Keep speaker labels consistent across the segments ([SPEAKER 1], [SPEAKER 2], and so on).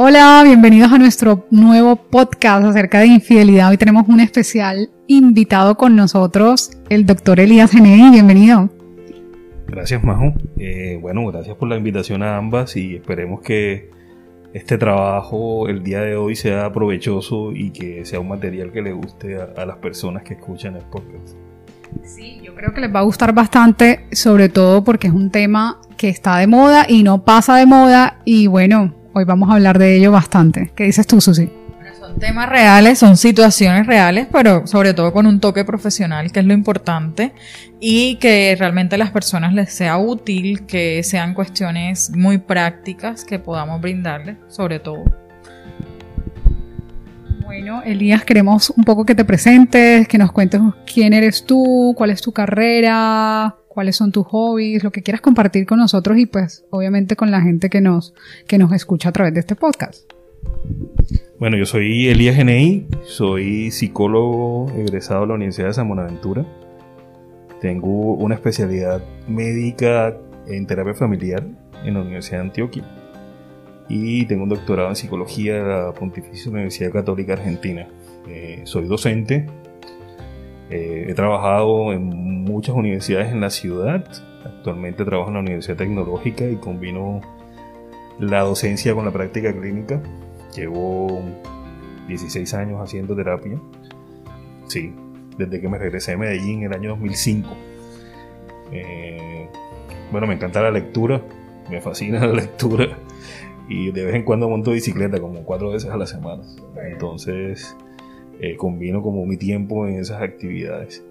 [SPEAKER 1] Hola, bienvenidos a nuestro nuevo podcast acerca de infidelidad. Hoy tenemos un especial invitado con nosotros, el doctor Elías Genei. Bienvenido.
[SPEAKER 2] Gracias, Majo. Eh, bueno, gracias por la invitación a ambas y esperemos que este trabajo el día de hoy sea provechoso y que sea un material que le guste a, a las personas que escuchan el podcast.
[SPEAKER 1] Sí, yo creo que les va a gustar bastante, sobre todo porque es un tema que está de moda y no pasa de moda y bueno, hoy vamos a hablar de ello bastante. ¿Qué dices tú, Susi?
[SPEAKER 3] Son temas reales, son situaciones reales, pero sobre todo con un toque profesional, que es lo importante, y que realmente a las personas les sea útil, que sean cuestiones muy prácticas que podamos brindarles, sobre todo.
[SPEAKER 1] Bueno, Elías, queremos un poco que te presentes, que nos cuentes quién eres tú, cuál es tu carrera, cuáles son tus hobbies, lo que quieras compartir con nosotros y pues obviamente con la gente que nos, que nos escucha a través de este podcast.
[SPEAKER 2] Bueno, yo soy Elías Genei, soy psicólogo egresado de la Universidad de San Buenaventura. Tengo una especialidad médica en terapia familiar en la Universidad de Antioquia y tengo un doctorado en psicología de la Pontificia Universidad Católica Argentina. Eh, soy docente, eh, he trabajado en muchas universidades en la ciudad, actualmente trabajo en la Universidad Tecnológica y combino la docencia con la práctica clínica. Llevo 16 años haciendo terapia. Sí, desde que me regresé a Medellín en el año 2005. Eh, bueno, me encanta la lectura, me fascina la lectura y de vez en cuando monto bicicleta como cuatro veces a la semana. Entonces eh, combino como mi tiempo en esas actividades.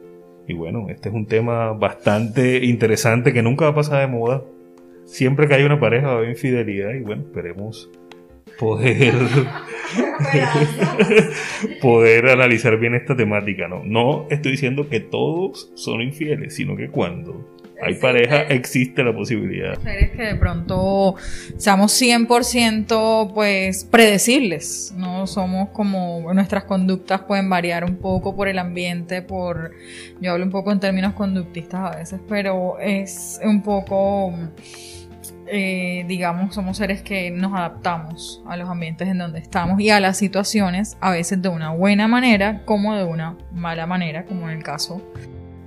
[SPEAKER 2] Y bueno, este es un tema bastante interesante que nunca va a pasar de moda. Siempre que hay una pareja va a haber infidelidad y bueno, esperemos poder poder analizar bien esta temática. No, no estoy diciendo que todos son infieles, sino que cuando hay pareja, existe la posibilidad.
[SPEAKER 3] que de pronto seamos 100% pues predecibles, no somos como nuestras conductas pueden variar un poco por el ambiente, por yo hablo un poco en términos conductistas a veces, pero es un poco eh, digamos, somos seres que nos adaptamos a los ambientes en donde estamos y a las situaciones, a veces de una buena manera como de una mala manera, como en el caso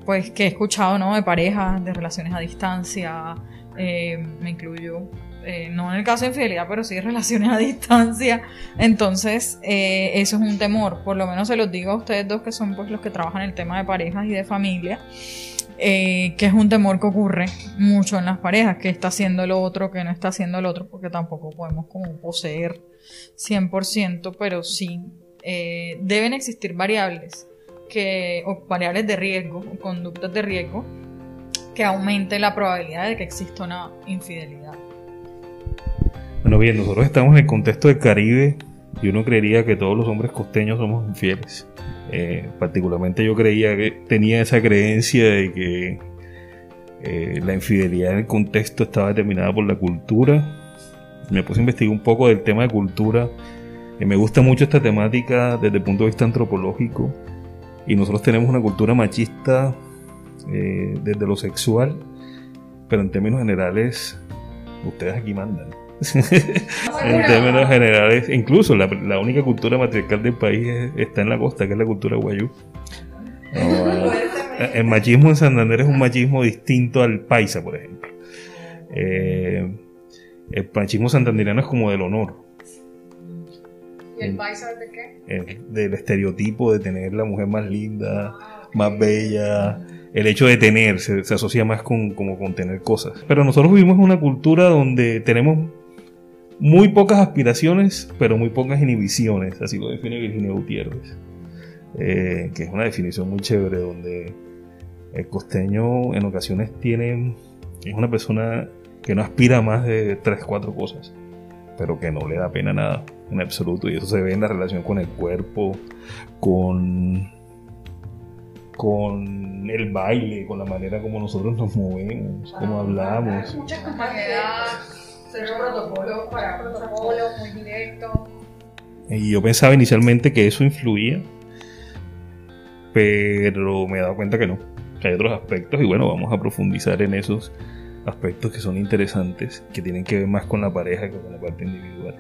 [SPEAKER 3] pues que he escuchado, ¿no? De parejas, de relaciones a distancia, eh, me incluyo, eh, no en el caso de infidelidad, pero sí de relaciones a distancia. Entonces, eh, eso es un temor, por lo menos se los digo a ustedes dos que son pues los que trabajan el tema de parejas y de familia. que es un temor que ocurre mucho en las parejas, que está haciendo el otro, que no está haciendo el otro, porque tampoco podemos como poseer 100%, pero sí deben existir variables que, o variables de riesgo, conductas de riesgo, que aumente la probabilidad de que exista una infidelidad.
[SPEAKER 2] Bueno, bien, nosotros estamos en el contexto del Caribe y uno creería que todos los hombres costeños somos infieles. Eh, particularmente yo creía que tenía esa creencia de que eh, la infidelidad en el contexto estaba determinada por la cultura. Me puse a investigar un poco del tema de cultura. y me gusta mucho esta temática desde el punto de vista antropológico y nosotros tenemos una cultura machista eh, desde lo sexual, pero en términos generales, ustedes aquí mandan. en términos generales, incluso la, única cultura matriarcal del país está en la costa, que es la cultura guayú. el machismo en Santander es un machismo distinto al paisa, por ejemplo. Eh, el machismo santandereano es como del honor.
[SPEAKER 1] ¿Y el paisa de qué?
[SPEAKER 2] del estereotipo de tener la mujer más linda, más bella. El hecho de tener se, asocia más con, como con tener cosas. Pero nosotros vivimos en una cultura donde tenemos muy pocas aspiraciones, pero muy pocas inhibiciones. Así lo define Virginia Gutiérrez. Eh, que es una definición muy chévere donde el costeño en ocasiones tiene es una persona que no aspira más de tres, cuatro cosas, pero que no le da pena nada en absoluto. Y eso se ve en la relación con el cuerpo, con, con el baile, con la manera como nosotros nos movemos, como hablamos.
[SPEAKER 1] Muchas ser protocolo para protocolo, muy directo.
[SPEAKER 2] Y yo pensaba inicialmente que eso influía, pero me he dado cuenta que no, que hay otros aspectos y bueno, vamos a profundizar en esos aspectos que son interesantes, que tienen que ver más con la pareja que con la parte individual.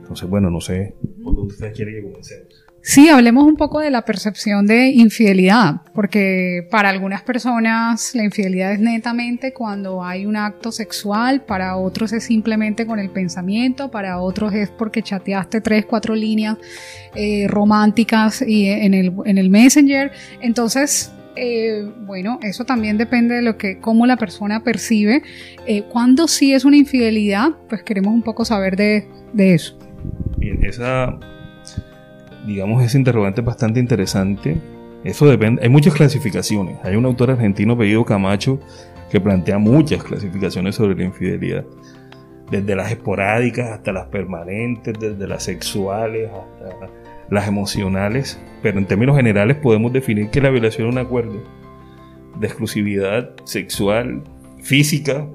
[SPEAKER 2] Entonces, bueno, no sé, ¿por usted quiere que comencemos?
[SPEAKER 1] Sí, hablemos un poco de la percepción de infidelidad, porque para algunas personas la infidelidad es netamente cuando hay un acto sexual, para otros es simplemente con el pensamiento, para otros es porque chateaste tres, cuatro líneas eh, románticas y en el, en el Messenger. Entonces, eh, bueno, eso también depende de lo que, cómo la persona percibe. Eh, cuando sí es una infidelidad, pues queremos un poco saber de, eso.
[SPEAKER 2] Bien, esa digamos, ese interrogante es bastante interesante. Eso depende, hay muchas clasificaciones. Hay un autor argentino pedido Camacho que plantea muchas clasificaciones sobre la infidelidad. Desde las esporádicas hasta las permanentes, desde las sexuales hasta las emocionales. Pero en términos generales podemos definir que la violación es un acuerdo de exclusividad sexual, física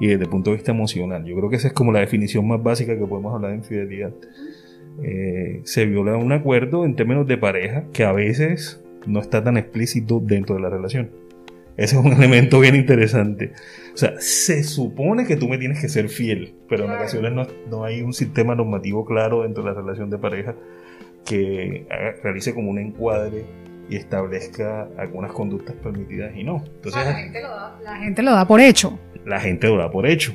[SPEAKER 2] y desde el punto de vista emocional. Yo creo que esa es como la definición más básica que podemos hablar de infidelidad. Eh, se viola un acuerdo en términos de pareja que a veces no está tan explícito dentro de la relación. Ese es un elemento bien interesante. O sea, se supone que tú me tienes que ser fiel, pero en ocasiones no, no hay un sistema normativo claro dentro de la relación de pareja que realice como un encuadre y establezca algunas conductas permitidas y no. Entonces,
[SPEAKER 1] la, gente lo da, la gente lo da por hecho.
[SPEAKER 2] La gente lo da por hecho.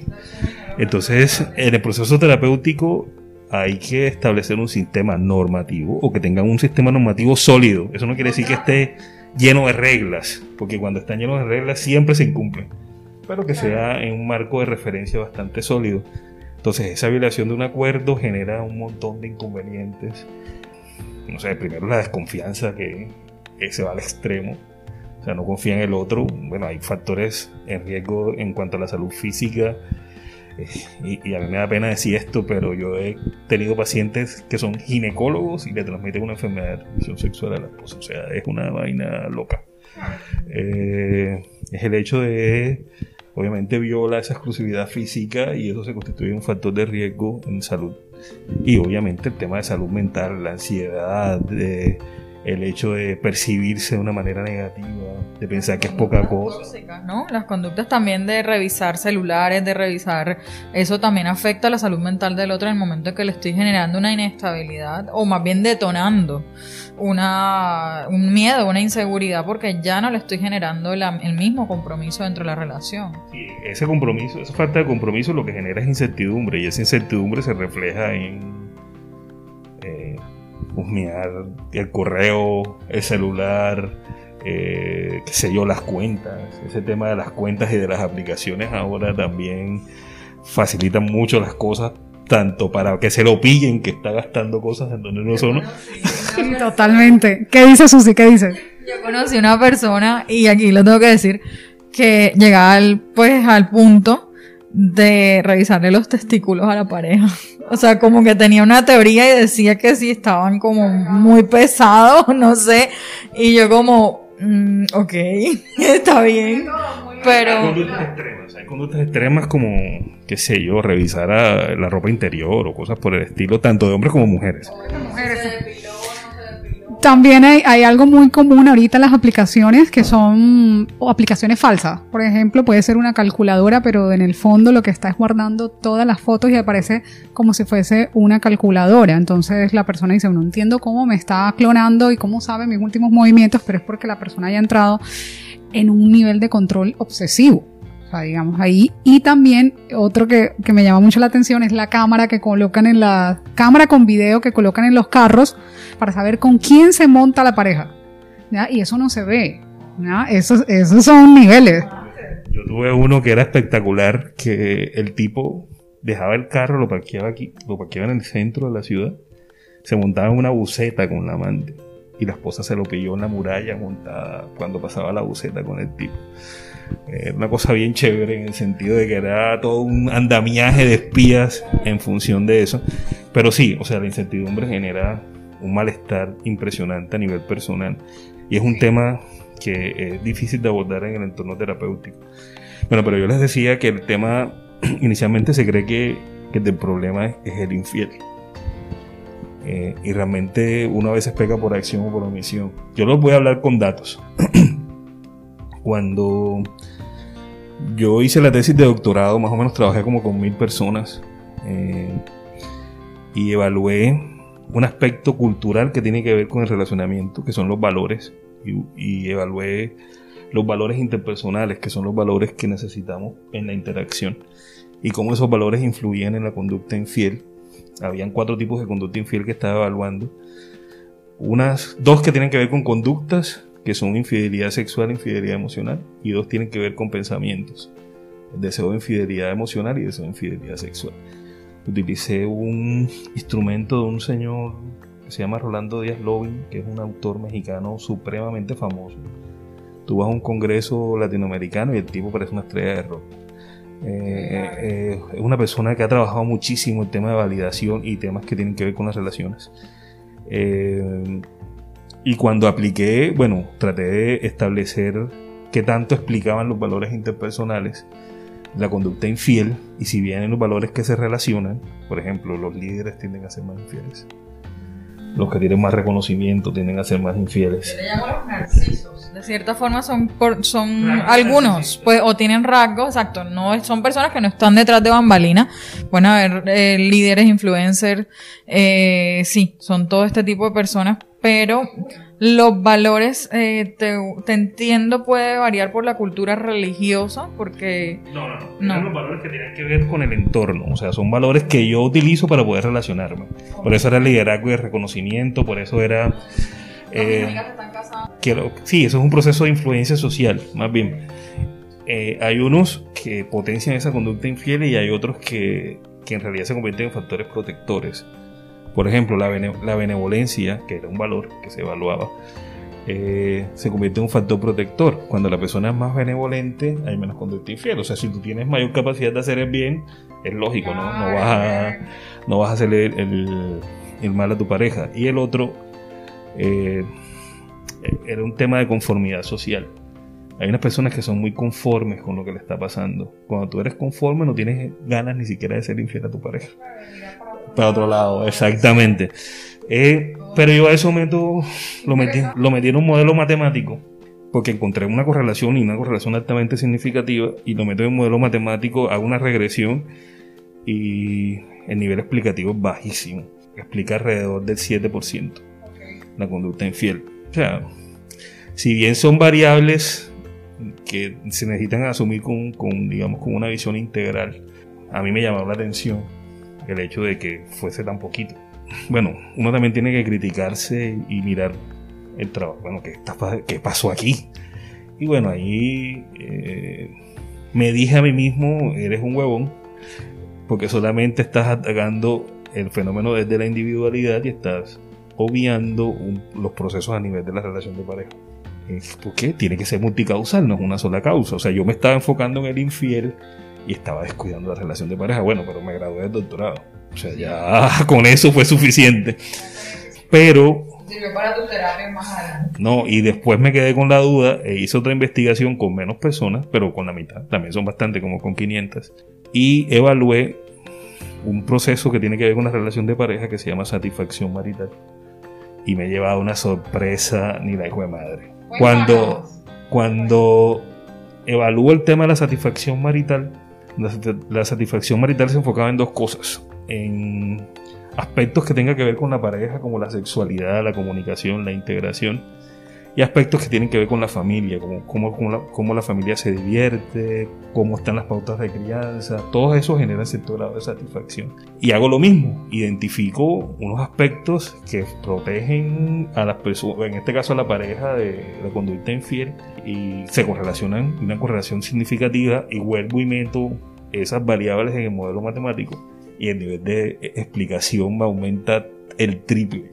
[SPEAKER 2] Entonces, en el proceso terapéutico hay que establecer un sistema normativo o que tengan un sistema normativo sólido. Eso no quiere decir que esté lleno de reglas, porque cuando están llenos de reglas siempre se incumplen, pero que sea en un marco de referencia bastante sólido. Entonces esa violación de un acuerdo genera un montón de inconvenientes. No sé, primero la desconfianza que, se va al extremo. O sea, no confía en el otro. Bueno, hay factores en riesgo en cuanto a la salud física, y, a mí me da pena decir esto, pero yo he tenido pacientes que son ginecólogos y le transmiten una enfermedad de transmisión sexual a la esposa. O sea, es una vaina loca. Eh, es el hecho de, obviamente, viola esa exclusividad física y eso se constituye un factor de riesgo en salud. Y obviamente el tema de salud mental, la ansiedad, de el hecho de percibirse de una manera negativa, de pensar que es poca cosa.
[SPEAKER 3] ¿no? Las conductas también de revisar celulares, de revisar, eso también afecta a la salud mental del otro en el momento en que le estoy generando una inestabilidad o más bien detonando una, un miedo, una inseguridad porque ya no le estoy generando el mismo compromiso dentro de la relación.
[SPEAKER 2] Ese compromiso, esa falta de compromiso lo que genera es incertidumbre y esa incertidumbre se refleja en husmear el correo, el celular, eh, qué sé yo, las cuentas. Ese tema de las cuentas y de las aplicaciones ahora también facilitan mucho las cosas, tanto para que se lo pillen que está gastando cosas en donde no son.
[SPEAKER 1] Totalmente. ¿Qué dice Susi? ¿Qué dice?
[SPEAKER 3] Yo conocí una persona, y aquí lo tengo que decir, que llegaba al, pues, al punto de revisarle los testículos a la pareja. O sea, como que tenía una teoría y decía que sí estaban como muy pesados, no sé. Y yo como, mm, ok, está bien. Pero...
[SPEAKER 2] Hay conductas extremas, hay conductas extremas como, qué sé yo, revisar la ropa interior o cosas por el estilo, tanto de hombres como mujeres.
[SPEAKER 1] También hay, algo muy común ahorita en las aplicaciones que son aplicaciones falsas. Por ejemplo, puede ser una calculadora, pero en el fondo lo que está es guardando todas las fotos y aparece como si fuese una calculadora. Entonces la persona dice, no entiendo cómo me está clonando y cómo sabe mis últimos movimientos, pero es porque la persona haya entrado en un nivel de control obsesivo. O digamos ahí. Y también otro que, que, me llama mucho la atención es la cámara que colocan en la cámara con video que colocan en los carros para saber con quién se monta la pareja. ¿ya? Y eso no se ve. ¿ya? Esos, esos son niveles.
[SPEAKER 2] Yo tuve uno que era espectacular, que el tipo dejaba el carro, lo parqueaba aquí, lo parqueaba en el centro de la ciudad, se montaba en una buceta con la amante y la esposa se lo pilló en la muralla montada cuando pasaba la buceta con el tipo. Era una cosa bien chévere en el sentido de que era todo un andamiaje de espías en función de eso. Pero sí, o sea, la incertidumbre genera un malestar impresionante a nivel personal y es un tema que es difícil de abordar en el entorno terapéutico. Bueno, pero yo les decía que el tema inicialmente se cree que, que el problema es, el infiel. Eh, y realmente uno a veces pega por acción o por omisión. Yo los voy a hablar con datos. Cuando yo hice la tesis de doctorado, más o menos trabajé como con mil personas. Eh, y evalué un aspecto cultural que tiene que ver con el relacionamiento, que son los valores, y, y evalué los valores interpersonales, que son los valores que necesitamos en la interacción, y cómo esos valores influían en la conducta infiel. Habían cuatro tipos de conducta infiel que estaba evaluando. Unas, dos que tienen que ver con conductas, que son infidelidad sexual, infidelidad emocional, y dos tienen que ver con pensamientos, deseo de infidelidad emocional y deseo de infidelidad sexual. Utilicé un instrumento de un señor que se llama Rolando Díaz Lobin, que es un autor mexicano supremamente famoso. Tú vas a un congreso latinoamericano y el tipo parece una estrella de rock. Eh, eh, es una persona que ha trabajado muchísimo el tema de validación y temas que tienen que ver con las relaciones. Eh, y cuando apliqué, bueno, traté de establecer qué tanto explicaban los valores interpersonales, la conducta infiel, y si bien en los valores que se relacionan, por ejemplo, los líderes tienden a ser más infieles. Los que tienen más reconocimiento tienden a ser más infieles.
[SPEAKER 3] Yo le llamo los narcisos. De cierta forma son por- son algunos, pues, o tienen rasgos, exacto. No son personas que no están detrás de bambalina. Pueden haber eh, líderes, influencers, eh, sí, son todo este tipo de personas, pero los valores, eh, te, te entiendo, puede variar por la cultura religiosa, porque
[SPEAKER 2] No, no, no.
[SPEAKER 3] No.
[SPEAKER 2] Eran los valores que tienen que ver con el entorno. O sea, son valores que yo utilizo para poder relacionarme. Por eso era el liderazgo y el reconocimiento, por eso era... eh,
[SPEAKER 3] están casadas.
[SPEAKER 2] quiero- sí, eso es un proceso de influencia social, más bien. Eh, hay unos que potencian esa conducta infiel y hay otros que, que en realidad se convierten en factores protectores. Por ejemplo, la, bene- la benevolencia, que era un valor que se evaluaba, eh, se convierte en un factor protector. Cuando la persona es más benevolente, hay menos conducta infiel. O sea, si tú tienes mayor capacidad de hacer el bien, es lógico, ¿no? No vas a, no el mal a tu pareja. Y el otro eh, era un tema de conformidad social. Hay unas personas que son muy conformes con lo que le está pasando. Cuando tú eres conforme, no tienes ganas ni siquiera de ser infiel a tu pareja. Para otro lado, exactamente. Eh, pero yo a eso meto, lo metí, lo metí en un modelo matemático, porque encontré una correlación y una correlación altamente significativa, y lo meto en un modelo matemático, hago una regresión y el nivel explicativo es bajísimo. Explica alrededor del 7% la conducta infiel. O sea, si bien son variables que se necesitan asumir con, con, digamos, con una visión integral, a mí me llamó la atención el hecho de que fuese tan poquito. Bueno, uno también tiene que criticarse y mirar el trabajo. Bueno, ¿qué, está qué pasó aquí? Y bueno, ahí eh, me dije a mí mismo, eres un huevón, porque solamente estás atacando el fenómeno desde la individualidad y estás obviando un- los procesos a nivel de la relación de pareja. Eh, ¿Por qué? Tiene que ser multicausal, no es una sola causa. O sea, yo me estaba enfocando en el infiel y estaba descuidando la relación de pareja. Bueno, pero me gradué del doctorado. O sea, ya con eso fue suficiente. Pero
[SPEAKER 3] Sirvió para tu terapia más adelante.
[SPEAKER 2] no, y después me quedé con la duda e hice otra investigación con menos personas, pero con la mitad, también son bastante, como con 500. Y evalué un proceso que tiene que ver con la relación de pareja que se llama satisfacción marital. Y me he llevado una sorpresa ni la hijo de madre. Cuando, cuando evalúo el tema de la satisfacción marital, la, sat- la satisfacción marital se enfocaba en dos cosas. En aspectos que tengan que ver con la pareja, como la sexualidad, la comunicación, la integración, y aspectos que tienen que ver con la familia, como cómo, cómo la, cómo la familia se divierte, cómo están las pautas de crianza, todo eso genera cierto grado de satisfacción. Y hago lo mismo, identifico unos aspectos que protegen a las personas, en este caso a la pareja de la conducta infiel, y se correlacionan, una correlación significativa, y vuelvo y meto esas variables en el modelo matemático, y el nivel de explicación aumenta el triple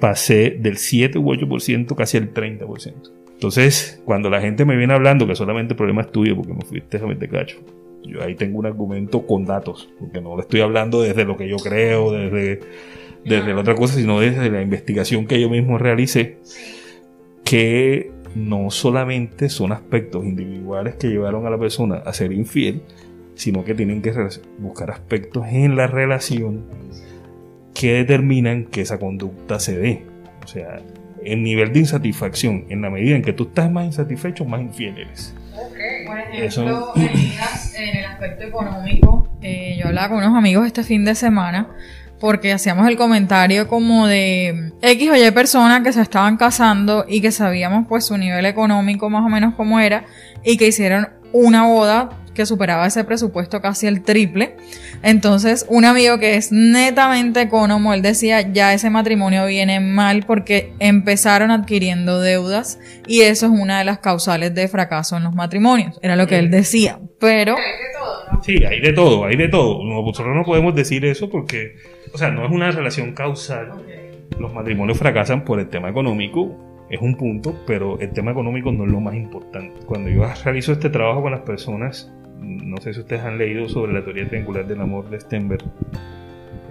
[SPEAKER 2] pasé del 7 u 8% casi al 30%. Entonces, cuando la gente me viene hablando que solamente el problema es tuyo porque me fuiste a meter cacho, yo ahí tengo un argumento con datos, porque no le estoy hablando desde lo que yo creo, desde, desde la otra cosa, sino desde la investigación que yo mismo realicé, que no solamente son aspectos individuales que llevaron a la persona a ser infiel, sino que tienen que buscar aspectos en la relación que determinan que esa conducta se dé. O sea, el nivel de insatisfacción, en la medida en que tú estás más insatisfecho, más infiel eres.
[SPEAKER 3] Por ejemplo,
[SPEAKER 2] Eso-
[SPEAKER 3] en el aspecto económico, eh, yo hablaba con unos amigos este fin de semana. porque hacíamos el comentario como de X o Y personas que se estaban casando y que sabíamos pues su nivel económico más o menos cómo era y que hicieron una boda que superaba ese presupuesto casi el triple. Entonces, un amigo que es netamente económico, él decía, ya ese matrimonio viene mal porque empezaron adquiriendo deudas y eso es una de las causales de fracaso en los matrimonios. Era lo que él decía. Pero...
[SPEAKER 2] Sí, hay de todo, hay de todo. Nosotros no podemos decir eso porque, o sea, no es una relación causal. Los matrimonios fracasan por el tema económico es un punto, pero el tema económico no es lo más importante. Cuando yo realizo este trabajo con las personas, no sé si ustedes han leído sobre la teoría triangular del amor de Stenberg.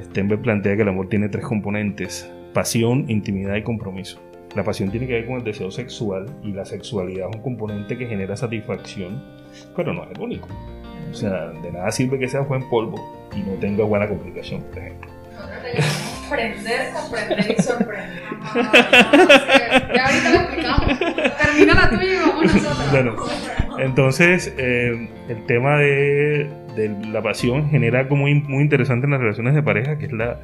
[SPEAKER 2] Stenberg plantea que el amor tiene tres componentes, pasión, intimidad y compromiso. La pasión tiene que ver con el deseo sexual y la sexualidad es un componente que genera satisfacción, pero no es el único. O sea, de nada sirve que sea buen polvo y no tenga buena comunicación, por ejemplo.
[SPEAKER 3] Comprender, comprender y sorprender. ya ahorita lo explicamos. Termina la tuya y vamos nosotros.
[SPEAKER 2] Bueno, entonces eh, el tema de, la pasión genera algo muy, muy interesante en las relaciones de pareja, que es la,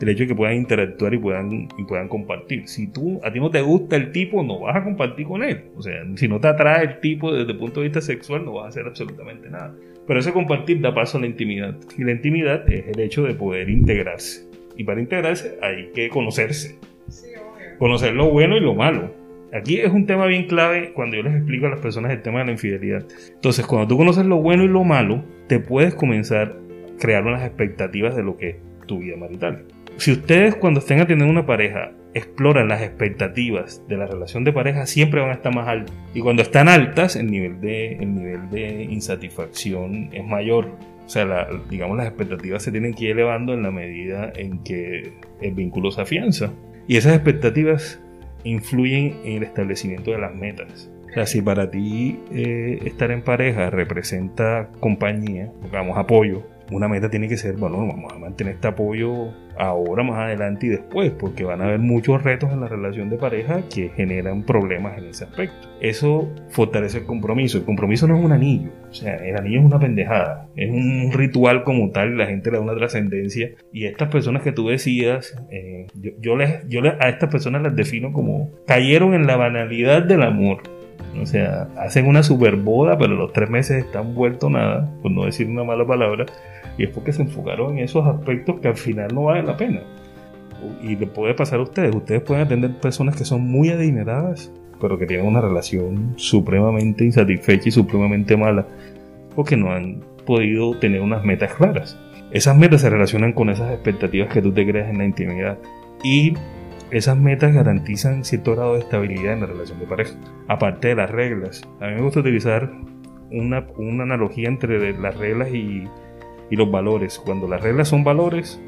[SPEAKER 2] el hecho de que puedan interactuar y puedan, y puedan compartir. Si tú, a ti no te gusta el tipo, no vas a compartir con él. O sea, si no te atrae el tipo desde el punto de vista sexual, no vas a hacer absolutamente nada. Pero ese compartir da paso a la intimidad. Y la intimidad es el hecho de poder integrarse. Y para integrarse hay que conocerse. Conocer lo bueno y lo malo. Aquí es un tema bien clave cuando yo les explico a las personas el tema de la infidelidad. Entonces, cuando tú conoces lo bueno y lo malo, te puedes comenzar a crear unas expectativas de lo que es tu vida marital. Si ustedes cuando estén atendiendo una pareja exploran las expectativas de la relación de pareja, siempre van a estar más altas. Y cuando están altas, el nivel de, el nivel de insatisfacción es mayor. O sea, digamos, las expectativas se tienen que ir elevando en la medida en que el vínculo se afianza. Y esas expectativas influyen en el establecimiento de las metas. O sea, si para ti eh, estar en pareja representa compañía, digamos apoyo, una meta tiene que ser, bueno, vamos a mantener este apoyo ahora, más adelante y después, porque van a haber muchos retos en la relación de pareja que generan problemas en ese aspecto. Eso fortalece el compromiso. El compromiso no es un anillo, o sea, el anillo es una pendejada, es un ritual como tal, la gente le da una trascendencia y estas personas que tú decías, eh, yo, les, yo a estas personas las defino como cayeron en la banalidad del amor. O sea, hacen una super boda, pero los tres meses están vueltos nada, por no decir una mala palabra y es porque se enfocaron en esos aspectos que al final no valen la pena. Y le puede pasar a ustedes. Ustedes pueden atender personas que son muy adineradas, pero que tienen una relación supremamente insatisfecha y supremamente mala, porque no han podido tener unas metas claras. Esas metas se relacionan con esas expectativas que tú te creas en la intimidad. Y esas metas garantizan cierto grado de estabilidad en la relación de pareja. Aparte de las reglas. A mí me gusta utilizar una, una analogía entre las reglas y y los valores. Cuando las reglas son valores,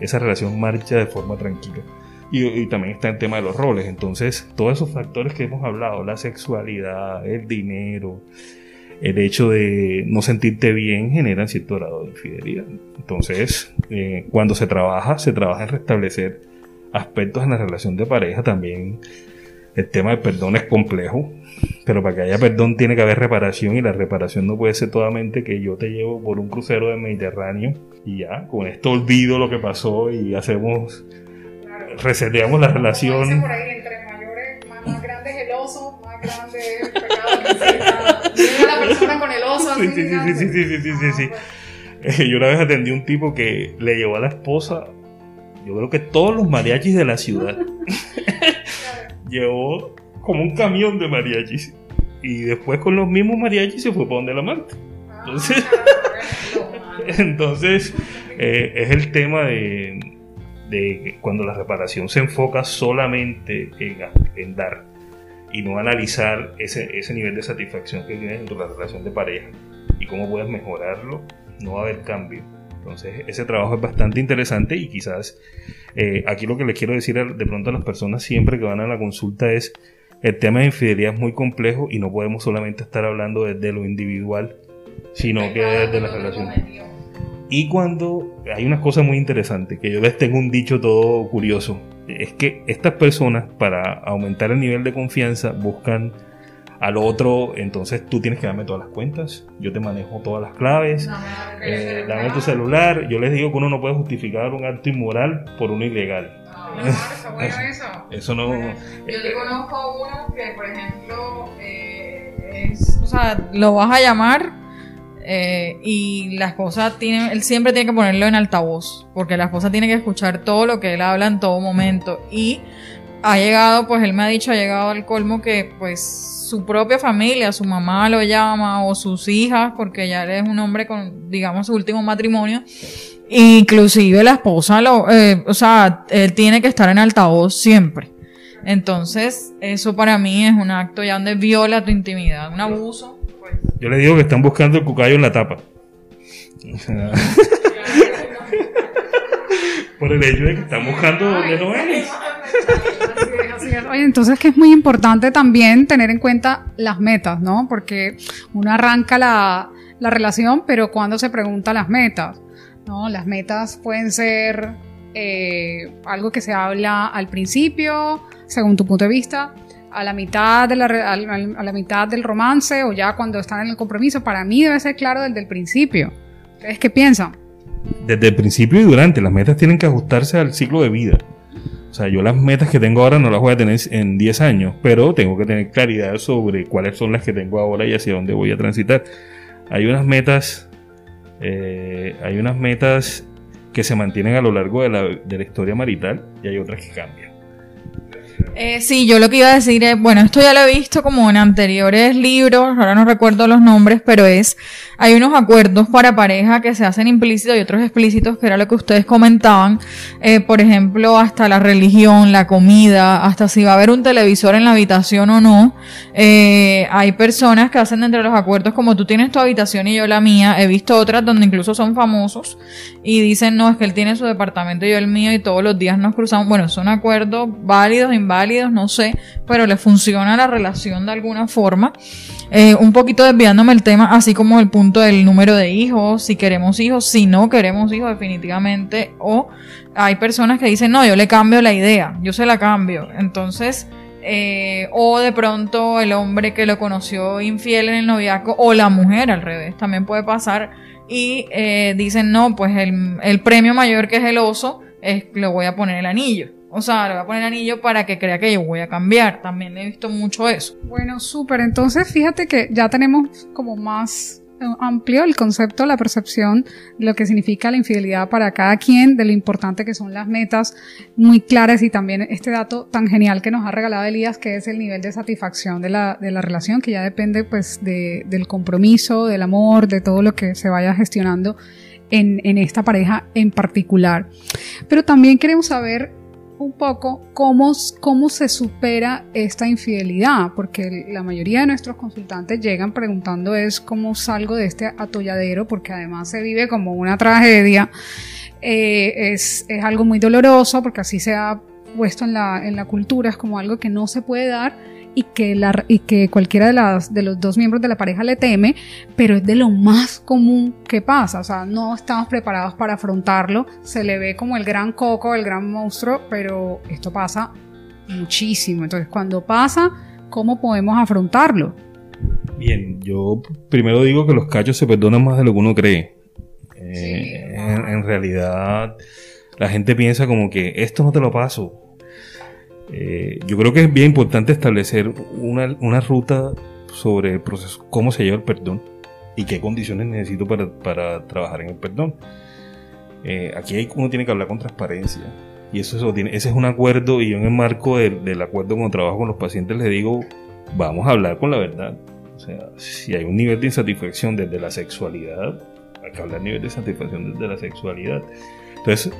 [SPEAKER 2] esa relación marcha de forma tranquila. Y, también está el tema de los roles. Entonces, todos esos factores que hemos hablado, la sexualidad, el dinero, el hecho de no sentirte bien, generan cierto grado de infidelidad. Entonces, eh, cuando se trabaja, se trabaja en restablecer aspectos en la relación de pareja. También el tema del perdón es complejo. Pero para que haya perdón tiene que haber reparación y la reparación no puede ser totalmente que yo te llevo por un crucero del Mediterráneo y ya, con esto olvido lo que pasó y hacemos, reseteamos la relación.
[SPEAKER 1] Por ahí, entre mayores, más, grande es el oso, más grande es el pecado que la persona con el oso.
[SPEAKER 2] Sí, sí, sí, sí, sí, sí, sí, sí. Eh, yo una vez atendí a un tipo que le llevó a la esposa, yo creo que todos los mariachis de la ciudad. llevó como un camión de mariachis. Y después con los mismos mariachis se fue para donde la amante. Entonces, entonces eh, es el tema de, de, cuando la reparación se enfoca solamente en, en dar y no analizar ese, ese nivel de satisfacción que tienes en la relación de pareja y cómo puedes mejorarlo, no va a haber cambio. Entonces, ese trabajo es bastante interesante y quizás eh, aquí lo que les quiero decir de pronto a las personas siempre que van a la consulta es el tema de infidelidad es muy complejo y no podemos solamente estar hablando desde lo individual, sino que desde la relación. Y cuando hay una cosa muy interesante, que yo les tengo un dicho todo curioso, es que estas personas para aumentar el nivel de confianza buscan al otro, entonces tú tienes que darme todas las cuentas, yo te manejo todas las claves, eh, dame tu celular. Yo les digo que uno no puede justificar un acto inmoral por uno ilegal. eso. no.
[SPEAKER 3] Yo te conozco a uno que, por ejemplo, eh, es, o sea, lo vas a llamar eh, y la esposa tiene, él siempre tiene que ponerlo en altavoz, porque la esposa tiene que escuchar todo lo que él habla en todo momento. Y ha llegado, pues él me ha dicho, ha llegado al colmo que, pues, su propia familia, su mamá lo llama o sus hijas, porque ya él es un hombre con, digamos, su último matrimonio. Inclusive la esposa, lo, eh, o sea, él tiene que estar en altavoz siempre. Entonces, eso para mí es un acto ya donde viola tu intimidad, un abuso.
[SPEAKER 2] Pues. Yo le digo que están buscando el cucayo en la tapa. Por el hecho de que están buscando donde no es.
[SPEAKER 1] Oye, entonces que es muy importante también tener en cuenta las metas, ¿no? Porque uno arranca la, relación, pero cuando se pregunta las metas, ¿no? Las metas pueden ser eh, algo que se habla al principio, según tu punto de vista, a la mitad de la, a la mitad del romance o ya cuando están en el compromiso. Para mí debe ser claro desde el principio. ¿Ustedes qué piensan?
[SPEAKER 2] Desde el principio y durante, las metas tienen que ajustarse al ciclo de vida. O sea, yo las metas que tengo ahora no las voy a tener en 10 años, pero tengo que tener claridad sobre cuáles son las que tengo ahora y hacia dónde voy a transitar. Hay unas metas, eh, hay unas metas que se mantienen a lo largo de la, de la historia marital y hay otras que cambian.
[SPEAKER 3] Eh, sí, yo lo que iba a decir es, bueno, esto ya lo he visto como en anteriores libros, ahora no recuerdo los nombres, pero es, hay unos acuerdos para pareja que se hacen implícitos y otros explícitos, que era lo que ustedes comentaban, eh, por ejemplo, hasta la religión, la comida, hasta si va a haber un televisor en la habitación o no. Eh, hay personas que hacen entre los acuerdos como tú tienes tu habitación y yo la mía, he visto otras donde incluso son famosos y dicen, no, es que él tiene su departamento y yo el mío y todos los días nos cruzamos. Bueno, son acuerdos válidos, inválidos, no sé, pero le funciona la relación de alguna forma. Eh, un poquito desviándome el tema, así como el punto del número de hijos, si queremos hijos, si no queremos hijos definitivamente, o hay personas que dicen, no, yo le cambio la idea, yo se la cambio. Entonces, eh, o de pronto el hombre que lo conoció infiel en el noviazgo, o la mujer al revés, también puede pasar, y eh, dicen, no, pues el, el premio mayor que es el oso, es, le voy a poner el anillo. O sea, le voy a poner anillo para que crea que yo voy a cambiar. También he visto mucho eso.
[SPEAKER 1] Bueno, súper. Entonces, fíjate que ya tenemos como más amplio el concepto, la percepción lo que significa la infidelidad para cada quien, de lo importante que son las metas muy claras y también este dato tan genial que nos ha regalado Elías, que es el nivel de satisfacción de la, de la relación, que ya depende pues de, del compromiso, del amor, de todo lo que se vaya gestionando en, en esta pareja en particular. Pero también queremos saber un poco cómo, cómo se supera esta infidelidad, porque la mayoría de nuestros consultantes llegan preguntando es cómo salgo de este atolladero, porque además se vive como una tragedia, eh, es, es, algo muy doloroso, porque así se ha puesto en la, en la cultura, es como algo que no se puede dar y que, la, y que cualquiera de, las, de los dos miembros de la pareja le teme, pero es de lo más común que pasa, o sea, no estamos preparados para afrontarlo, se le ve como el gran coco, el gran monstruo, pero esto pasa muchísimo, entonces cuando pasa, ¿cómo podemos afrontarlo?
[SPEAKER 2] Bien, yo primero digo que los cachos se perdonan más de lo que uno cree. Eh, en realidad, la gente piensa como que esto no te lo paso, eh, yo creo que es bien importante establecer una, ruta sobre el proceso, cómo se lleva el perdón y qué condiciones necesito para, trabajar en el perdón. Eh, aquí uno tiene que hablar con transparencia y eso, eso tiene, ese es un acuerdo y yo en el marco del, acuerdo cuando trabajo con los pacientes les digo, vamos a hablar con la verdad. O sea, si hay un nivel de insatisfacción desde la sexualidad, hay que hablar nivel de insatisfacción desde la sexualidad. Entonces,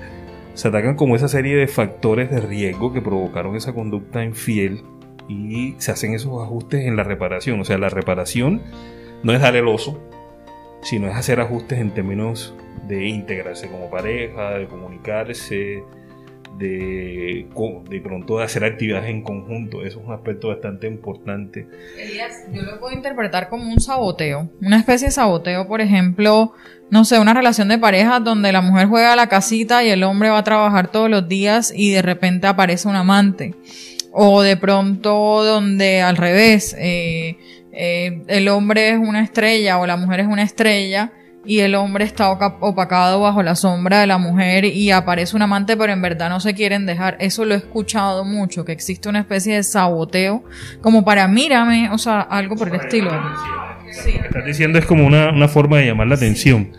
[SPEAKER 2] se atacan como esa serie de factores de riesgo que provocaron esa conducta infiel y se hacen esos ajustes en la reparación. O sea, la reparación no es dar el oso, sino es hacer ajustes en términos de integrarse como pareja, de comunicarse, de, de pronto de hacer actividades en conjunto. Eso es un aspecto bastante importante.
[SPEAKER 3] Elías, yo lo puedo interpretar como un saboteo, una especie de saboteo, por ejemplo, no sé, una relación de pareja donde la mujer juega a la casita y el hombre va a trabajar todos los días y de repente aparece un amante. o de pronto donde al revés, eh, eh, el hombre es una estrella o la mujer es una estrella y el hombre está opacado bajo la sombra de la mujer y aparece un amante pero en verdad no se quieren dejar. Eso lo he escuchado mucho, que existe una especie de saboteo como para mírame, o sea, algo por el estilo.
[SPEAKER 2] Lo que estás diciendo es como una, una forma de llamar la atención.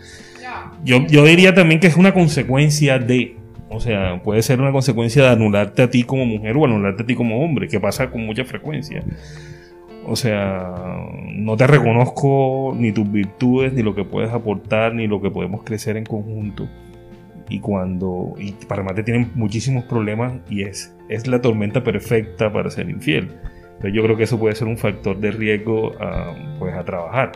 [SPEAKER 2] Yo, yo diría también que es una consecuencia de, o sea, puede ser una consecuencia de anularte a ti como mujer o anularte a ti como hombre, que pasa con mucha frecuencia. O sea, no te reconozco ni tus virtudes, ni lo que puedes aportar, ni lo que podemos crecer en conjunto. Y cuando, y para más te tienen muchísimos problemas y es, es la tormenta perfecta para ser infiel. Entonces yo creo que eso puede ser un factor de riesgo a, pues, a trabajar.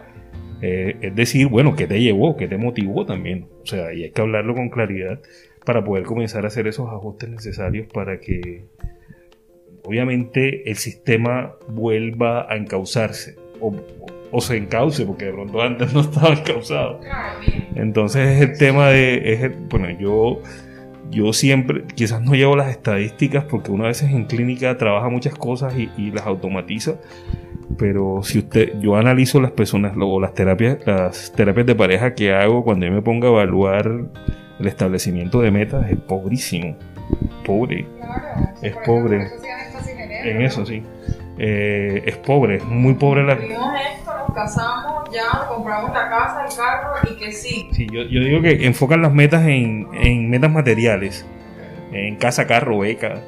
[SPEAKER 2] Eh, es decir, bueno, ¿qué te llevó? ¿Qué te motivó también? O sea, y hay que hablarlo con claridad para poder comenzar a hacer esos ajustes necesarios para que obviamente el sistema vuelva a encauzarse o, se encauce porque de pronto antes no estaba encauzado. Entonces es el tema de, bueno, yo, yo siempre, quizás no llevo las estadísticas porque una vez en clínica trabaja muchas cosas y, las automatiza, pero si usted, yo analizo las personas o las terapias, las terapias de pareja que hago cuando yo me pongo a evaluar el establecimiento de metas, es pobrísimo, pobre, es pobre en eso, sí. Eh, es pobre, es muy pobre la...
[SPEAKER 3] esto, nos casamos, ya compramos la casa, el carro y que sí.
[SPEAKER 2] Sí, yo, yo digo que enfocan las metas en, en metas materiales, en casa, carro, beca.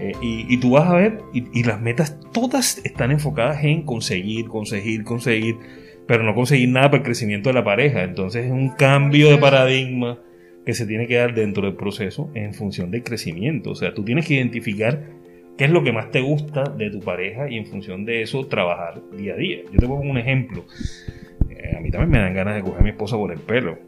[SPEAKER 2] Eh, y, y, tú vas a ver, y, y, las metas todas están enfocadas en conseguir, conseguir, conseguir, pero no conseguir nada para el crecimiento de la pareja. Entonces es un cambio de paradigma que se tiene que dar dentro del proceso en función del crecimiento. O sea, tú tienes que identificar qué es lo que más te gusta de tu pareja y en función de eso trabajar día a día. Yo te pongo un ejemplo. Eh, a mí también me dan ganas de coger a mi esposa por el pelo.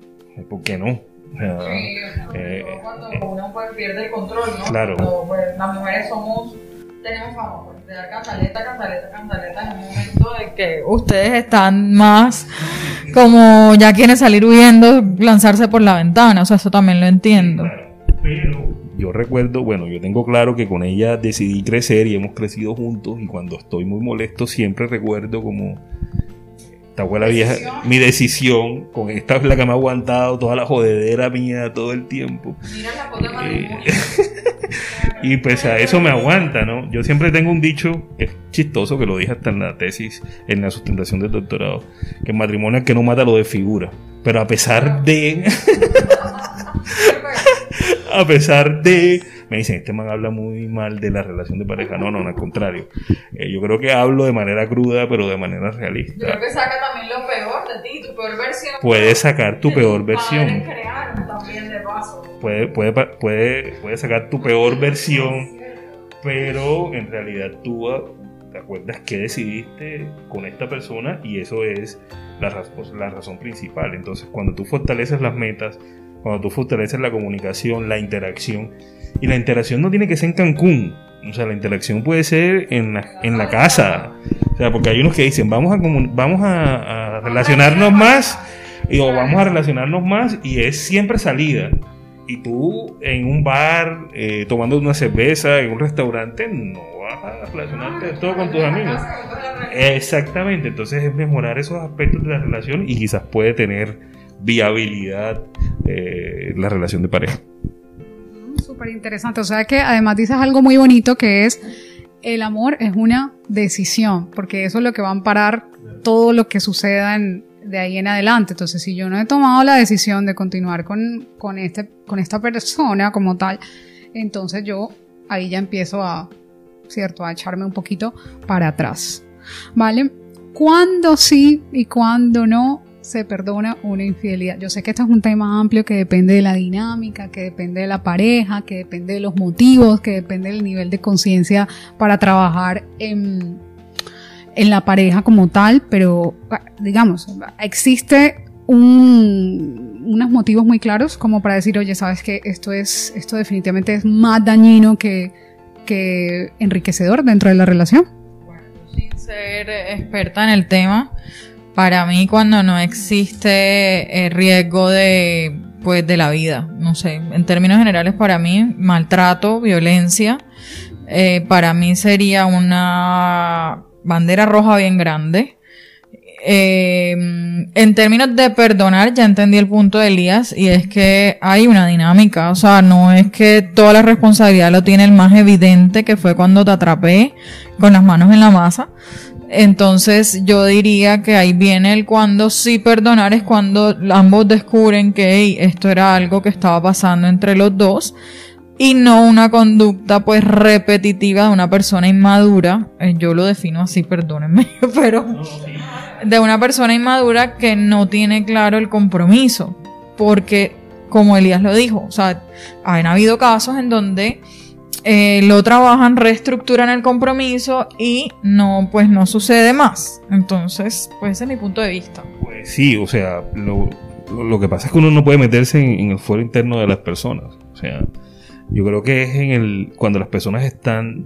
[SPEAKER 2] ¿Por qué no?
[SPEAKER 3] Eh, cuando eh, uno pues, pierde el control, ¿no? Claro. Cuando, pues, las mujeres somos, tenemos fama pues, de dar cantaleta, cantaleta, cantaleta en un momento de que ustedes están más como ya quieren salir huyendo, lanzarse por la ventana. O sea, eso también lo entiendo.
[SPEAKER 2] Pero yo recuerdo, bueno, yo tengo claro que con ella decidí crecer y hemos crecido juntos y cuando estoy muy molesto siempre recuerdo como esta abuela vieja, mi decisión, con esta es la que me ha aguantado toda la jodedera mía todo el tiempo. Mira la eh, y pues a eso me aguanta, ¿no? Yo siempre tengo un dicho, que es chistoso, que lo dije hasta en la tesis, en la sustentación del doctorado, que el matrimonio es que no mata lo de figura. Pero a pesar de... a pesar de... Me dicen, este man habla muy mal de la relación de pareja. No, no, al contrario. Eh, yo creo que hablo de manera cruda, pero de manera realista.
[SPEAKER 3] Yo creo que saca también lo peor de ti, tu peor versión.
[SPEAKER 2] Puede sacar tu peor versión. Puede, puede, puede, puede sacar tu peor versión, pero en realidad tú ah, te acuerdas que decidiste con esta persona y eso es la, la razón principal. Entonces, cuando tú fortaleces las metas, cuando tú fortaleces la comunicación, la interacción, y la interacción no tiene que ser en Cancún, o sea, la interacción puede ser en la, en la casa, o sea, porque hay unos que dicen, vamos a, vamos a, relacionarnos más, y, o vamos a relacionarnos más, y es siempre salida. Y tú en un bar, eh, tomando una cerveza, en un restaurante, no vas a relacionarte todo con tus amigos. Exactamente, entonces es mejorar esos aspectos de la relación y quizás puede tener viabilidad eh, la relación de pareja.
[SPEAKER 1] Súper interesante. O sea que además dices algo muy bonito que es el amor es una decisión, porque eso es lo que va a amparar todo lo que suceda de ahí en adelante. Entonces, si yo no he tomado la decisión de continuar con, con, este, con esta persona como tal, entonces yo ahí ya empiezo a, ¿cierto?, a echarme un poquito para atrás. ¿Vale? ¿Cuándo sí y cuándo no se perdona una infidelidad? Yo sé que esto es un tema amplio que depende de la dinámica, que depende de la pareja, que depende de los motivos, que depende del nivel de conciencia para trabajar en, en la pareja como tal, pero digamos, existe un, unos motivos muy claros como para decir, oye, sabes que esto es, esto definitivamente es más dañino que, que enriquecedor dentro de la relación.
[SPEAKER 3] Bueno, sin ser experta en el tema, para mí cuando no existe el riesgo de pues de la vida, no sé, en términos generales para mí maltrato, violencia, eh, para mí sería una bandera roja bien grande. Eh, en términos de perdonar, ya entendí el punto de Elías y es que hay una dinámica, o sea, no es que toda la responsabilidad lo tiene el más evidente que fue cuando te atrapé con las manos en la masa. Entonces yo diría que ahí viene el cuando sí perdonar es cuando ambos descubren que esto era algo que estaba pasando entre los dos y no una conducta pues repetitiva de una persona inmadura, eh, yo lo defino así, perdónenme, pero de una persona inmadura que no tiene claro el compromiso, porque como Elías lo dijo, o sea, han habido casos en donde eh, lo trabajan, reestructuran el compromiso y no, pues no sucede más. Entonces, pues ese es mi punto de vista.
[SPEAKER 2] Pues sí, o sea, lo, lo que pasa es que uno no puede meterse en, en el foro interno de las personas, o sea, yo creo que es en el cuando las personas están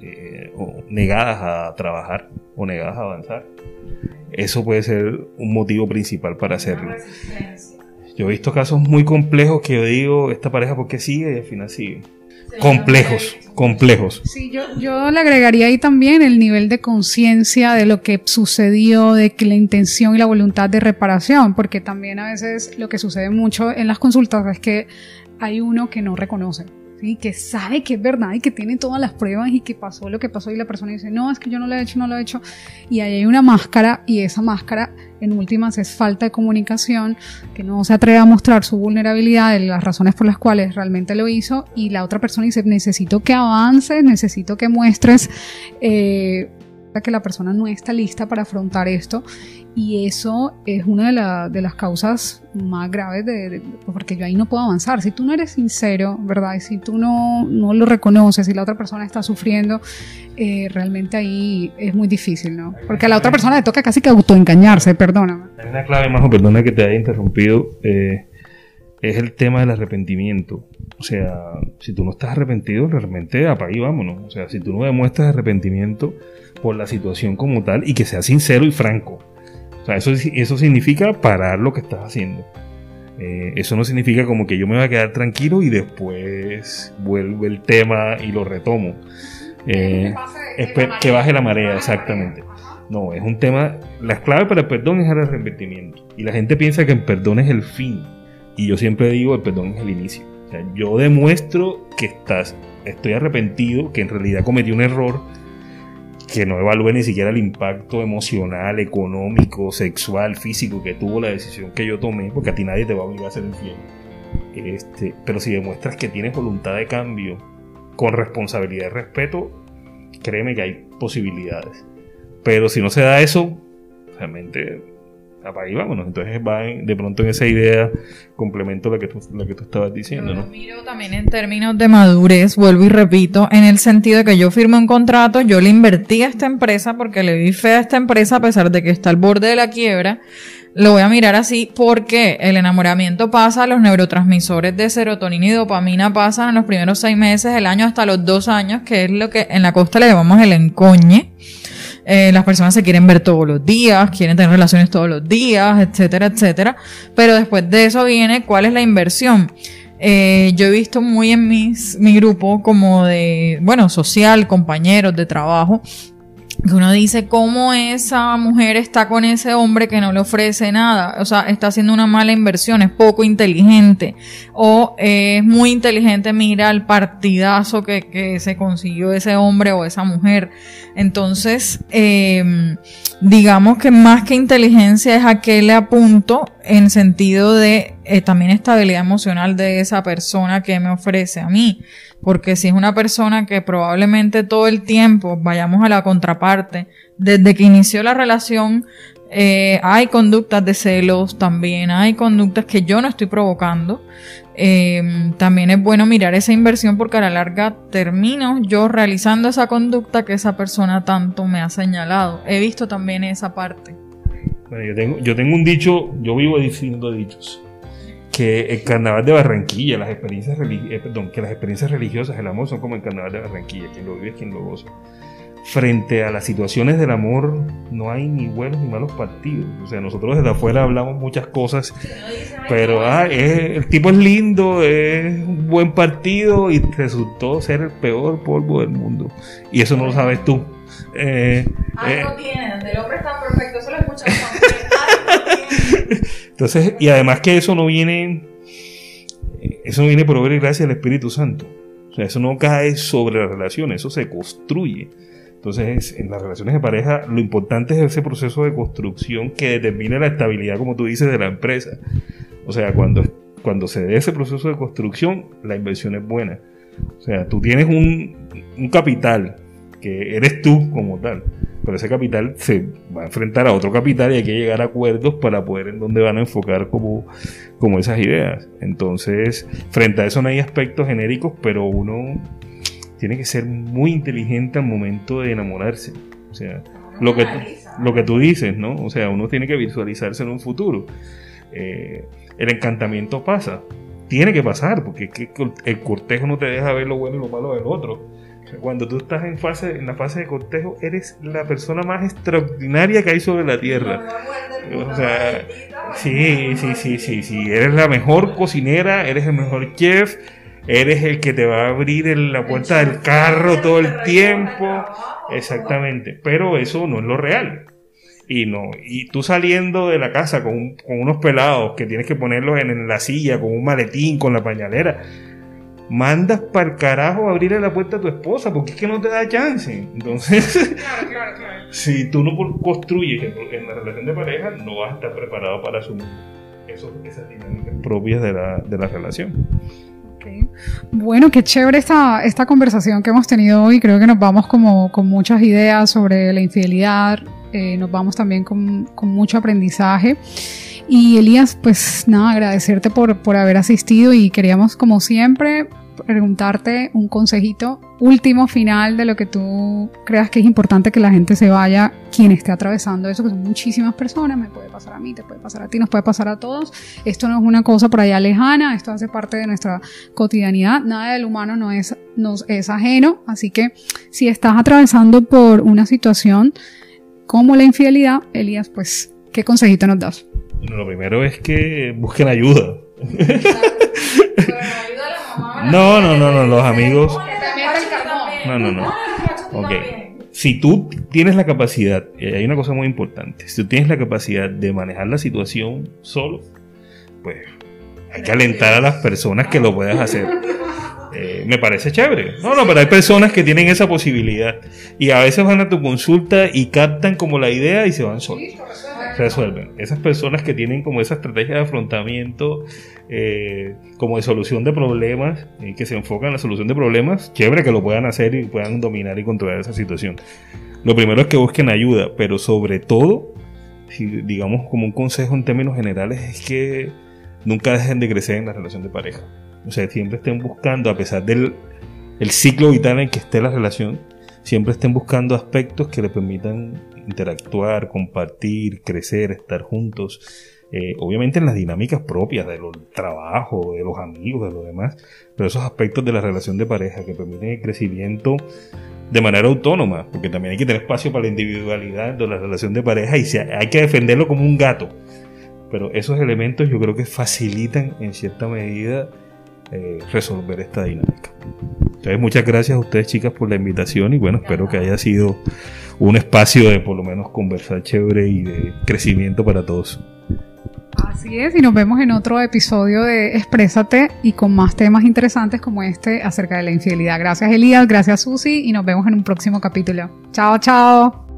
[SPEAKER 2] eh, negadas a trabajar o negadas a avanzar. Eso puede ser un motivo principal para hacerlo. Yo he visto casos muy complejos que yo digo, esta pareja, ¿por qué sigue? Y al final sigue. Complejos, complejos.
[SPEAKER 1] Sí, yo, yo le agregaría ahí también el nivel de conciencia de lo que sucedió, de que la intención y la voluntad de reparación, porque también a veces lo que sucede mucho en las consultas es que hay uno que no reconoce, ¿sí? que sabe que es verdad y que tiene todas las pruebas y que pasó lo que pasó y la persona dice, no, es que yo no lo he hecho, no lo he hecho. Y ahí hay una máscara y esa máscara en últimas es falta de comunicación, que no se atreve a mostrar su vulnerabilidad, las razones por las cuales realmente lo hizo y la otra persona dice, necesito que avances, necesito que muestres. Eh, que la persona no está lista para afrontar esto y eso es una de, las causas más graves de, porque yo ahí no puedo avanzar. Si tú no eres sincero, ¿verdad? Y si tú no, no lo reconoces, si la otra persona está sufriendo, eh, realmente ahí es muy difícil, ¿no? Porque a la otra persona le toca casi que autoengañarse, perdóname.
[SPEAKER 2] Hay una clave, Majo, perdona que te haya interrumpido, eh, es el tema del arrepentimiento. O sea, si tú no estás arrepentido, realmente apague y vámonos. O sea, si tú no demuestras arrepentimiento por la situación como tal y que seas sincero y franco o sea, eso, eso significa parar lo que estás haciendo. Eh, eso no significa como que yo me voy a quedar tranquilo y después vuelve el tema y lo retomo. Eh, que, baje la marea, exactamente. No, es un tema. La clave para el perdón es el arrepentimiento. Y la gente piensa que el perdón es el fin. Y yo siempre digo, el perdón es el inicio. O sea, yo demuestro que estás, estoy arrepentido, que en realidad cometí un error que no evalúe ni siquiera el impacto emocional, económico, sexual, físico que tuvo la decisión que yo tomé, porque a ti nadie te va a obligar a ser infiel. Este, pero si demuestras que tienes voluntad de cambio, con responsabilidad y respeto, créeme que hay posibilidades. Pero si no se da eso, realmente apaga y. Entonces va de pronto en esa idea, complemento lo que tú, lo que tú estabas diciendo,
[SPEAKER 3] yo ¿no? miro también en términos de madurez, vuelvo y repito, en el sentido de que yo firmé un contrato, yo le invertí a esta empresa porque le vi fe a esta empresa a pesar de que está al borde de la quiebra. Lo voy a mirar así porque el enamoramiento pasa, los neurotransmisores de serotonina y dopamina pasan en los primeros seis meses del año hasta los dos años, que es lo que en la costa le llamamos el encoñe. Eh, las personas se quieren ver todos los días, quieren tener relaciones todos los días, etcétera, etcétera. Pero después de eso viene cuál es la inversión. Eh, yo he visto muy en mis, mi grupo como de, bueno, social, compañeros de trabajo, uno dice cómo esa mujer está con ese hombre que no le ofrece nada, o sea, está haciendo una mala inversión, es poco inteligente, o es muy inteligente, mira el partidazo que, que se consiguió ese hombre o esa mujer. Entonces, eh, digamos que más que inteligencia es a qué le apunto en sentido de eh, también estabilidad emocional de esa persona que me ofrece a mí. Porque si es una persona que probablemente todo el tiempo, vayamos a la contraparte, desde que inició la relación, eh, hay conductas de celos también, hay conductas que yo no estoy provocando. Eh, también es bueno mirar esa inversión porque a la larga termino yo realizando esa conducta que esa persona tanto me ha señalado. He visto también esa parte.
[SPEAKER 2] Yo tengo, yo tengo un dicho, yo vivo diciendo dichos que el carnaval de Barranquilla, las experiencias, eh, perdón, que las experiencias religiosas, el amor son como el carnaval de Barranquilla, quien lo vive es quien lo goza. frente a las situaciones del amor no hay ni buenos ni malos partidos. O sea, nosotros desde afuera hablamos muchas cosas, pero ah, el tipo es lindo, es un buen partido y resultó ser el peor polvo del mundo. Y eso no lo sabes tú.
[SPEAKER 3] Eh, Algo eh, tiene, donde el hombre está perfecto, eso lo escuchamos.
[SPEAKER 2] Entonces, y además que eso no viene, eso no viene por obra y gracia del Espíritu Santo. O sea, eso no cae sobre la relación, eso se construye. Entonces, en las relaciones de pareja, lo importante es ese proceso de construcción que determina la estabilidad, como tú dices, de la empresa. O sea, cuando, cuando se dé ese proceso de construcción, la inversión es buena. O sea, tú tienes un, un capital que eres tú como tal, pero ese capital se va a enfrentar a otro capital y hay que llegar a acuerdos para poder en dónde van a enfocar como, como esas ideas. Entonces, frente a eso no hay aspectos genéricos, pero uno tiene que ser muy inteligente al momento de enamorarse. O sea, lo que, lo que tú dices, ¿no? O sea, uno tiene que visualizarse en un futuro. Eh, el encantamiento pasa. Tiene que pasar, porque el cortejo no te deja ver lo bueno y lo malo del otro. Cuando tú estás en, fase, en la fase de cortejo, eres la persona más extraordinaria que hay sobre la tierra. O sea, sí, sí, sí, sí, sí. Eres la mejor cocinera, eres el mejor chef, eres el que te va a abrir la puerta del carro todo el tiempo. Exactamente, pero eso no es lo real. Y no, y tú saliendo de la casa con, unos pelados que tienes que ponerlos en, la silla, con un maletín, con la pañalera, mandas para el carajo a abrirle la puerta a tu esposa, porque es que no te da chance. Entonces, si tú no construyes en, la relación de pareja, no vas a estar preparado para asumir eso, esas dinámicas propias de la, de la relación.
[SPEAKER 1] Bueno, qué chévere esta, esta conversación que hemos tenido hoy. Creo que nos vamos como con muchas ideas sobre la infidelidad, eh, nos vamos también con, con, mucho aprendizaje. Y Elías, pues nada, agradecerte por, por haber asistido y queríamos como siempre preguntarte un consejito último, final de lo que tú creas que es importante que la gente se vaya, quien esté atravesando eso, que son muchísimas personas, me puede pasar a mí, te puede pasar a ti, nos puede pasar a todos. Esto no es una cosa por allá lejana, esto hace parte de nuestra cotidianidad, nada del humano no es, nos es ajeno, así que si estás atravesando por una situación como la infidelidad, Elías, pues, ¿qué consejito nos das?
[SPEAKER 2] Bueno, lo primero es que busquen ayuda. No, no, no, no, los amigos. No, no, no. Ok. Si tú tienes la capacidad, hay una cosa muy importante, si tú tienes la capacidad de manejar la situación solo, pues hay que alentar a las personas que lo puedas hacer. Eh, me parece chévere. No, no, pero hay personas que tienen esa posibilidad y a veces van a tu consulta y captan como la idea y se van solos resuelven. Esas personas que tienen como esa estrategia de afrontamiento, eh, como de solución de problemas, y que se enfocan en la solución de problemas, chévere que lo puedan hacer y puedan dominar y controlar esa situación. Lo primero es que busquen ayuda, pero sobre todo, si, digamos como un consejo en términos generales, es que nunca dejen de crecer en la relación de pareja. O sea, siempre estén buscando, a pesar del el ciclo vital en que esté la relación, siempre estén buscando aspectos que le permitan interactuar, compartir, crecer, estar juntos. Eh, obviamente en las dinámicas propias del trabajo, de los amigos, de lo demás, pero esos aspectos de la relación de pareja que permiten el crecimiento de manera autónoma, porque también hay que tener espacio para la individualidad de la relación de pareja y hay que defenderlo como un gato. Pero esos elementos yo creo que facilitan en cierta medida eh, resolver esta dinámica. Entonces muchas gracias a ustedes chicas por la invitación y bueno, espero que haya sido un espacio de por lo menos conversar chévere y de crecimiento para todos.
[SPEAKER 1] Así es, y nos vemos en otro episodio de Exprésate y con más temas interesantes como este acerca de la infidelidad. Gracias Elías, gracias Susi y nos vemos en un próximo capítulo. Chao, chao.